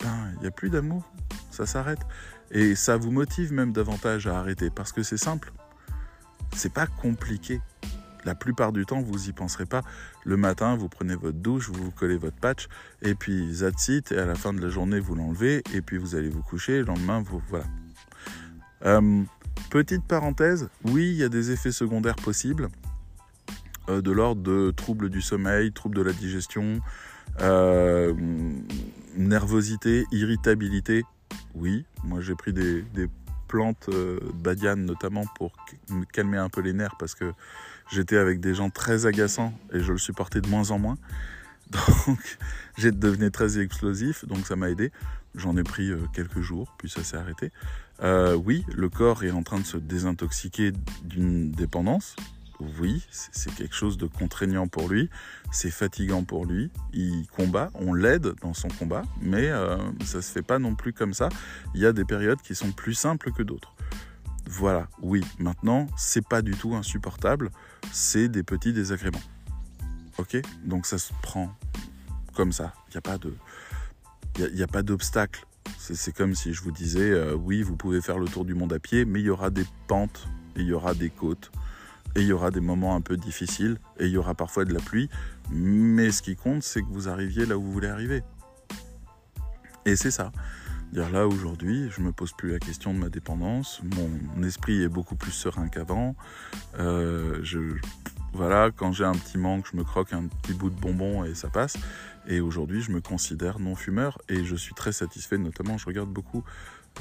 ben, il n'y a plus d'amour. Ça s'arrête. Et ça vous motive même davantage à arrêter parce que c'est simple. C'est pas compliqué. La plupart du temps, vous y penserez pas. Le matin, vous prenez votre douche, vous vous collez votre patch, et puis that's et à la fin de la journée, vous l'enlevez, et puis vous allez vous coucher, le lendemain, vous... Voilà. Euh, petite parenthèse, oui, il y a des effets secondaires possibles, euh, de l'ordre de troubles du sommeil, troubles de la digestion, euh, nervosité, irritabilité. Oui, moi j'ai pris des plantes euh, badiane notamment pour me calmer un peu les nerfs parce que j'étais avec des gens très agaçants et je le supportais de moins en moins. Donc j'ai devenu très explosif, donc ça m'a aidé. J'en ai pris euh, quelques jours, puis ça s'est arrêté. Euh, oui, le corps est en train de se désintoxiquer d'une dépendance, oui, c'est quelque chose de contraignant pour lui, c'est fatigant pour lui, il combat, on l'aide dans son combat, mais euh, ça se fait pas non plus comme ça. Il y a des périodes qui sont plus simples que d'autres. Voilà, oui, maintenant, c'est pas du tout insupportable, c'est des petits désagréments. Ok Donc ça se prend comme ça, il n'y a pas d'obstacle. C'est comme si je vous disais, euh, oui, vous pouvez faire le tour du monde à pied, mais il y aura des pentes il y aura des côtes et il y aura des moments un peu difficiles, et il y aura parfois de la pluie, mais ce qui compte, c'est que vous arriviez là où vous voulez arriver. Et c'est ça. Dire là aujourd'hui, je me pose plus la question de ma dépendance. Mon esprit est beaucoup plus serein qu'avant. Euh, voilà, quand j'ai un petit manque, je me croque un petit bout de bonbon et ça passe. Et aujourd'hui, je me considère non fumeur et je suis très satisfait. Notamment, je regarde beaucoup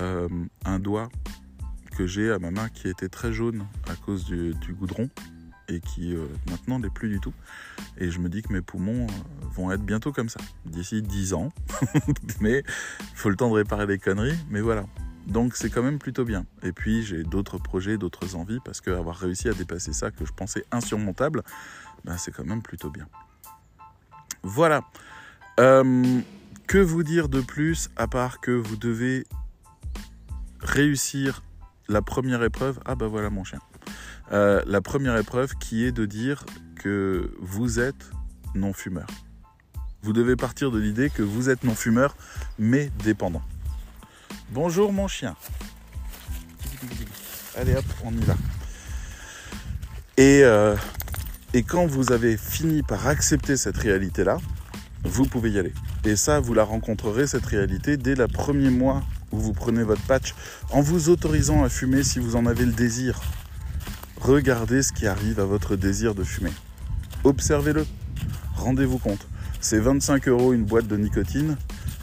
euh, un doigt que j'ai à ma main qui était très jaune à cause du, goudron et qui euh, maintenant n'est plus du tout. Et je me dis que mes poumons euh, vont être bientôt comme ça, d'ici 10 ans. mais il faut le temps de réparer les conneries, mais voilà. Donc c'est quand même plutôt bien. Et puis j'ai d'autres projets, d'autres envies, parce qu'avoir réussi à dépasser ça que je pensais insurmontable, ben, c'est quand même plutôt bien. Voilà. Euh, que vous dire de plus à part que vous devez réussir la première épreuve, ah bah voilà mon chien. Euh, la première épreuve qui est de dire que vous êtes non-fumeur. Vous devez partir de l'idée que vous êtes non-fumeur, mais dépendant. Bonjour mon chien. Allez hop, on y va. Et, euh, et quand vous avez fini par accepter cette réalité-là, vous pouvez y aller. Et ça, vous la rencontrerez, cette réalité, dès le premier mois où vous prenez votre patch en vous autorisant à fumer si vous en avez le désir. Regardez ce qui arrive à votre désir de fumer. Observez-le. Rendez-vous compte. C'est 25 euros une boîte de nicotine,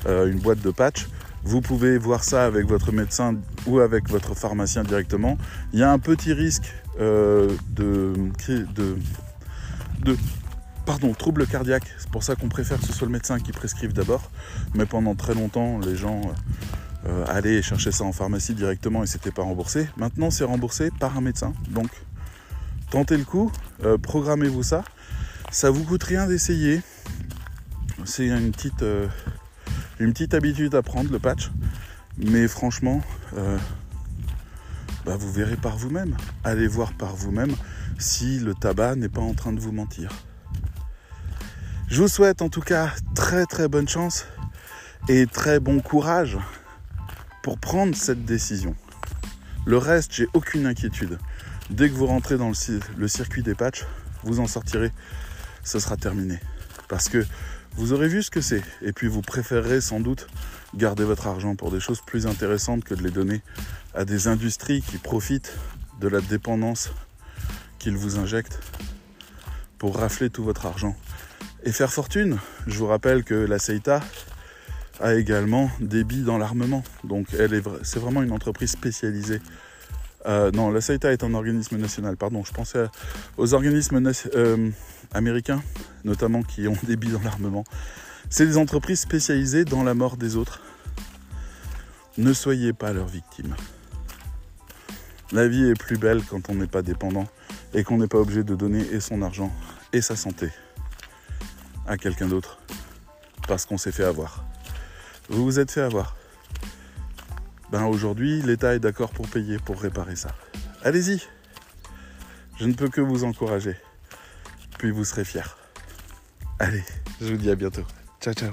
euh, une boîte de patch. Vous pouvez voir ça avec votre médecin ou avec votre pharmacien directement. Il y a un petit risque euh, de, de, de pardon, troubles cardiaques. C'est pour ça qu'on préfère que ce soit le médecin qui prescrive d'abord. Mais pendant très longtemps, les gens euh, allaient chercher ça en pharmacie directement et c'était pas remboursé. Maintenant, c'est remboursé par un médecin. Donc, tentez le coup, euh, programmez-vous ça. Ça vous coûte rien d'essayer. C'est une petite, euh, une petite habitude à prendre, le patch. Mais franchement, bah, vous verrez par vous-même. Allez voir par vous-même si le tabac n'est pas en train de vous mentir. Je vous souhaite en tout cas très très bonne chance et très bon courage pour prendre cette décision. Le reste, j'ai aucune inquiétude. Dès que vous rentrez dans le, circuit des patchs, vous en sortirez, ce sera terminé. Parce que vous aurez vu ce que c'est. Et puis vous préférerez sans doute garder votre argent pour des choses plus intéressantes que de les donner à des industries qui profitent de la dépendance qu'ils vous injectent pour rafler tout votre argent et faire fortune. Je vous rappelle que la CETA a également des billes dans l'armement. Donc elle est, c'est vraiment une entreprise spécialisée. Euh, non, la CETA est un organisme national, pardon. Je pensais aux organismes euh, américains, notamment qui ont des billes dans l'armement. C'est des entreprises spécialisées dans la mort des autres. Ne soyez pas leurs victimes. La vie est plus belle quand on n'est pas dépendant et qu'on n'est pas obligé de donner et son argent et sa santé à quelqu'un d'autre parce qu'on s'est fait avoir. Vous vous êtes fait avoir. Ben aujourd'hui, l'État est d'accord pour payer pour réparer ça. Allez-y. Je ne peux que vous encourager. Puis vous serez fiers. Allez, je vous dis à bientôt. Ciao ciao.